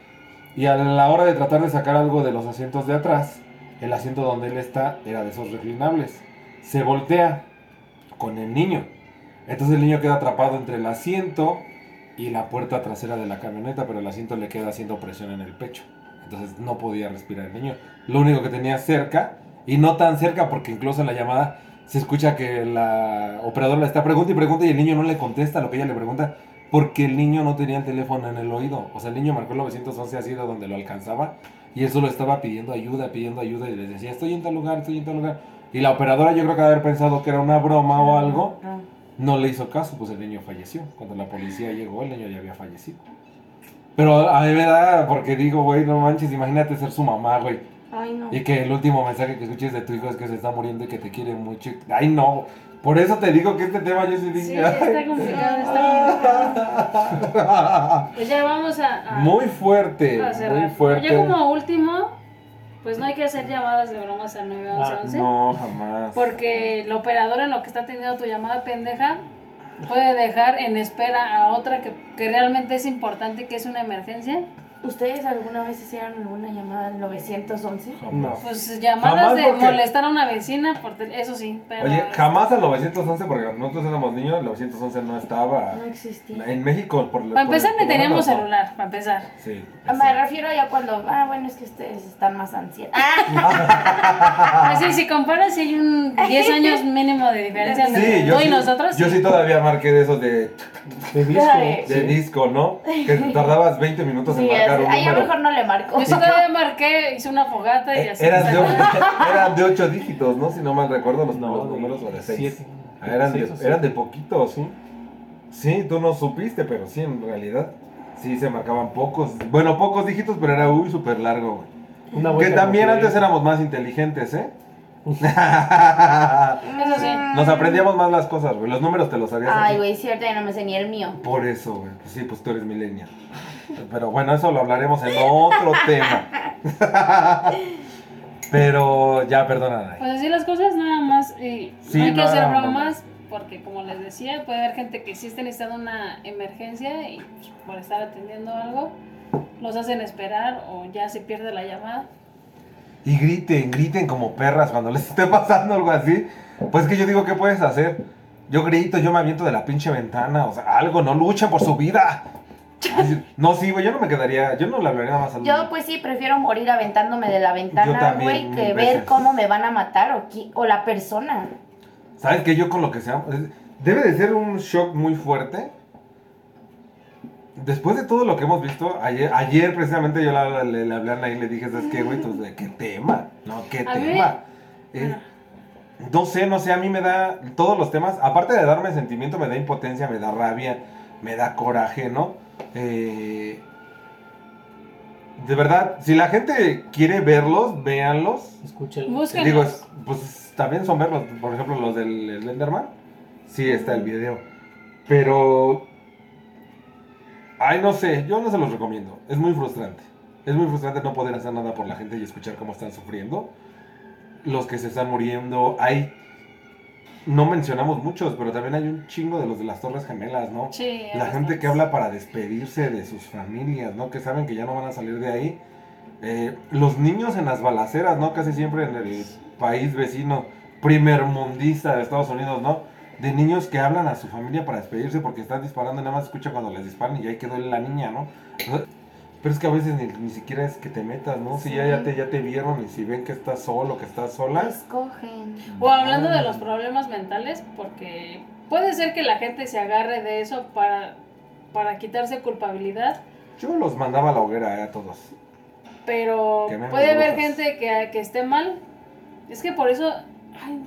Y a la hora de tratar de sacar algo de los asientos de atrás, el asiento donde él está era de esos reclinables. Se voltea con el niño. Entonces el niño queda atrapado entre el asiento y la puerta trasera de la camioneta, pero el asiento le queda haciendo presión en el pecho. Entonces no podía respirar el niño. Lo único que tenía cerca, y no tan cerca porque incluso en la llamada se escucha que la operadora le está pregunta y pregunta y el niño no le contesta lo que ella le pregunta porque el niño no tenía el teléfono en el oído. O sea, el niño marcó el 911 así de donde lo alcanzaba y él solo estaba pidiendo ayuda, pidiendo ayuda y les decía, estoy en tal lugar, estoy en tal lugar. Y la operadora yo creo que haber pensado que era una broma o algo, No. le hizo caso, pues el niño falleció. Cuando la policía llegó, el niño ya había fallecido. Pero a mí me da, porque digo, güey, no manches, imagínate ser su mamá, güey. Ay, no. Y que el último mensaje que escuches de tu hijo es que se está muriendo y que te quiere mucho. Ay, no. Por eso te digo que este tema yo sí dije. Sí, está complicado, está complicado. *laughs* Pues ya vamos a... a- Muy fuerte, a muy fuerte. Ya como último, pues no hay que hacer llamadas de bromas al 911. Ah, No, jamás. Porque el operador en lo que está teniendo tu llamada pendeja puede dejar en espera a otra que, que realmente es importante, que es una emergencia. ¿Ustedes alguna vez hicieron alguna llamada al 911? No. Pues llamadas Jamás de porque- molestar a una vecina, por tel- eso sí. Pero Oye, jamás al 911, porque nosotros éramos niños, el 911 no estaba. No existía. En México, por Para empezar, ni teníamos no. celular, para empezar. Sí. Ah, Me refiero ya cuando, ah, bueno, es que ustedes están más ancianos. Ah, *laughs* Así, si comparas, si hay un 10 años mínimo de diferencia entre Sí, yo tú y sí, nosotros. yo sí todavía marqué de esos de, De disco. De sí. disco, ¿no? Que tardabas 20 minutos en sí, marcar a lo mejor no le marco. Yo todavía marqué, hice una fogata y Eh, así. Eran de, eran de 8 dígitos, ¿no? Si no mal recuerdo los, No, los de números o de 6. siete. eran, Seis de, eran de poquitos, ¿sí? Sí, tú no supiste, pero sí, en realidad. Sí, se marcaban pocos. Bueno, pocos dígitos, pero era uy, súper largo, güey. Una Que también antes éramos más inteligentes, ¿eh? *laughs* Eso sí. Nos aprendíamos más las cosas, güey. Los números te los sabías. Ay, güey, cierto, ya no me sé ni el mío. Por eso, güey. Pues sí, pues tú eres millennial. Pero bueno, eso lo hablaremos en otro *laughs* tema. Pero ya, perdona. Pues así las cosas, nada más. Y Sí, no hay que hacer bromas. porque como les decía, puede haber gente que sí esté necesitando una emergencia y pues, por estar atendiendo algo, los hacen esperar o ya se pierde la llamada. Y griten, griten como perras cuando les *laughs* esté pasando algo así. Pues que yo digo, ¿qué puedes hacer? Yo grito, yo me aviento de la pinche ventana, o sea, algo, no luchen por su vida. No, sí, güey, yo no me quedaría, yo no le hablaría nada más al Yo pues sí, prefiero morir aventándome de la ventana, güey, que veces. ver cómo me van a matar o, qui- o la persona. ¿Sabes que Yo con lo que sea, debe de ser un shock muy fuerte. Después de todo lo que hemos visto, ayer, ayer precisamente yo la- le, le hablé a Anaí y le dije, ¿sabes qué, güey? ¿de qué tema? No, ¿qué A tema? Eh, no sé, no sé, a mí me da todos los temas, aparte de darme sentimiento, me da impotencia, me da rabia, me da coraje, ¿no? Eh, de verdad, si la gente quiere verlos, véanlos. Escúchalo. Búsquenlos. Digo, es- pues también son verlos, por ejemplo, los del Slenderman. Sí, está el video. Pero. Ay, no sé, yo no se los recomiendo. Es muy frustrante. Es muy frustrante no poder hacer nada por la gente y escuchar cómo están sufriendo. Los que se están muriendo. Hay. No mencionamos muchos, pero también hay un chingo de los de las Torres Gemelas, ¿no? Sí, La gente que habla para despedirse de sus familias, ¿no? Que saben que ya no van a salir de ahí. Eh, los niños en las balaceras, ¿no? Casi siempre en el país vecino primermundista de Estados Unidos, ¿no? De niños que hablan a su familia para despedirse porque están disparando y nada más escucha cuando les disparan y ahí quedó la niña, ¿no? Pero es que a veces ni, ni siquiera es que te metas, ¿no? Si ya, ya, te, ya te vieron y si ven que estás solo, que estás sola. Escogen. O hablando de los problemas mentales, porque puede ser que la gente se agarre de eso para, para quitarse culpabilidad, Yo los mandaba a la hoguera eh, a todos. pero puede haber gente que, que esté mal. Es que por eso... Ay,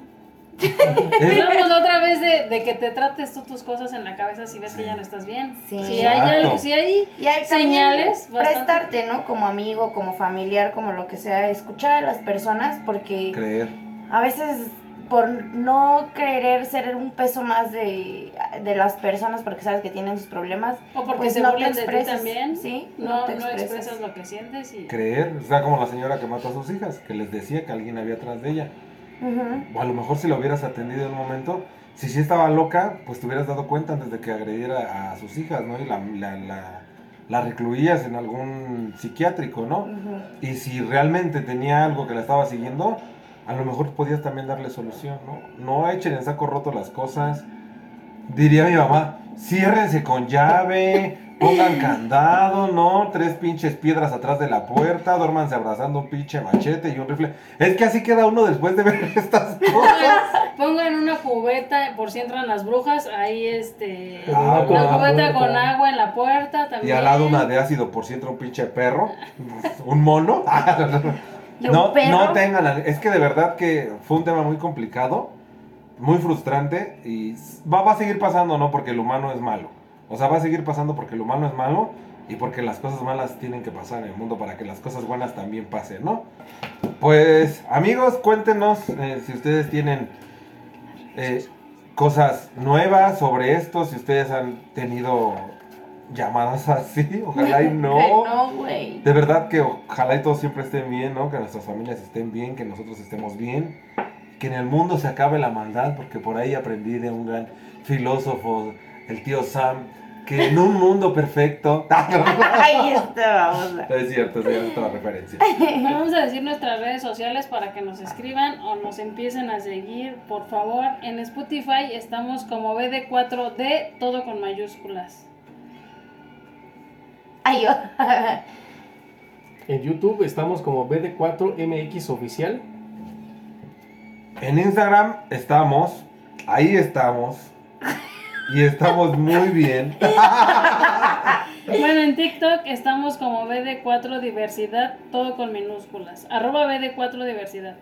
Hablamos la otra vez de, de que te trates tú tus cosas en la cabeza si ves que ya no estás bien. Sí. Si hay Exacto. algo, si hay Y hay también señales, bastante- prestarte, ¿no? Como amigo, como familiar, como lo que sea, escuchar a las personas porque creer. a veces por no querer ser un peso más de, de las personas porque sabes que tienen sus problemas, O porque pues se no te burlan de ti expresas, también. ¿sí? No, te expresas. expresas lo que sientes y... Creer. O sea, como la señora que mató a sus hijas, que les decía que alguien había atrás de ella. Ujú. O a lo mejor si lo hubieras atendido en un momento, si sí estaba loca, pues te hubieras dado cuenta antes de que agrediera a sus hijas, ¿no? Y la, la, la, la recluías en algún psiquiátrico, ¿no? Y si realmente tenía algo que la estaba siguiendo, a lo mejor podías también darle solución, ¿no? No echen en saco roto las cosas. Diría mi mamá, ciérrense con llave, pongan candado, ¿no? Tres pinches piedras atrás de la puerta, duérmanse abrazando un pinche machete y un rifle. Es que así queda uno después de ver *laughs* estas cosas. Pongan una cubeta por si entran las brujas, ahí este... Con una con cubeta agua, con agua en la puerta Y también. al lado una de ácido por si entra un pinche perro, un mono. *laughs* ¿Y un No, perro? no tengan, es que de verdad que fue un tema muy complicado, muy frustrante y va, va a seguir pasando, ¿no? Porque el humano es malo. O sea, va a seguir pasando porque el humano es malo y porque las cosas malas tienen que pasar en el mundo para que las cosas buenas también pasen, ¿no? Pues amigos, cuéntenos eh, si ustedes tienen eh, cosas nuevas sobre esto, si ustedes han tenido llamadas *laughs* así, ojalá y *laughs* no. No. De verdad que ojalá y todos siempre estén bien, ¿no? Que nuestras familias estén bien, que nosotros estemos bien, que en el mundo se acabe la maldad, porque por ahí aprendí de un gran filósofo, el tío Sam, que en un mundo perfecto... *laughs* Ay, esta babosa. es cierto, es cierto la referencia. Vamos a decir nuestras redes sociales para que nos escriban o nos empiecen a seguir, por favor. En Spotify estamos como BD4D, todo con mayúsculas. Ay, yo. En YouTube estamos como BD4MX Oficial. En Instagram estamos, ahí estamos, y estamos muy bien. *laughs* Bueno, en TikTok estamos como BD4 Diversidad, todo con minúsculas. Arroba BD4 Diversidad.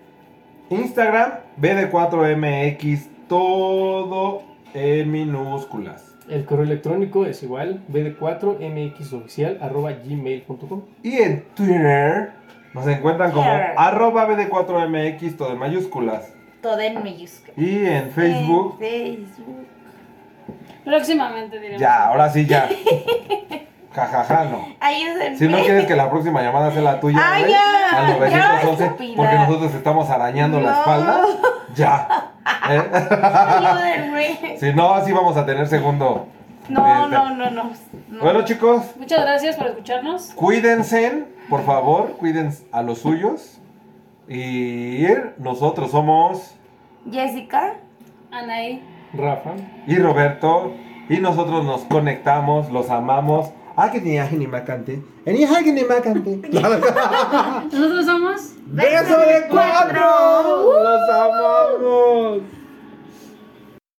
Instagram, BD4MX, todo en minúsculas. El correo electrónico es igual, bd4mxoficial arroba gmail.com. Y en Twitter nos encuentran como Twitter. arroba BD4MX, todo en mayúsculas. Todo en mayúsculas. Y en Facebook, En Facebook. Próximamente diremos. ya, ahora sí ya. *laughs* Jajaja, no. Ayúdenme. Si no quieres *laughs* que la próxima llamada sea la tuya, Ay, ya, al ya, 911, estúpida. porque nosotros estamos arañando la espalda, ya. *laughs* ¿Eh? Ayúdenme. Si no, así vamos a tener segundo. No, Este. no, no, no. no. Bueno, chicos, Muchas gracias por escucharnos. cuídense, por favor, cuídense a los suyos. Y nosotros somos Jessica. Anaí. Rafa. y Roberto. Y nosotros nos conectamos, los amamos. Ah, que ni ni macante. Ni macante. Nosotros somos. ¡Beso de cuatro! ¡Los amamos!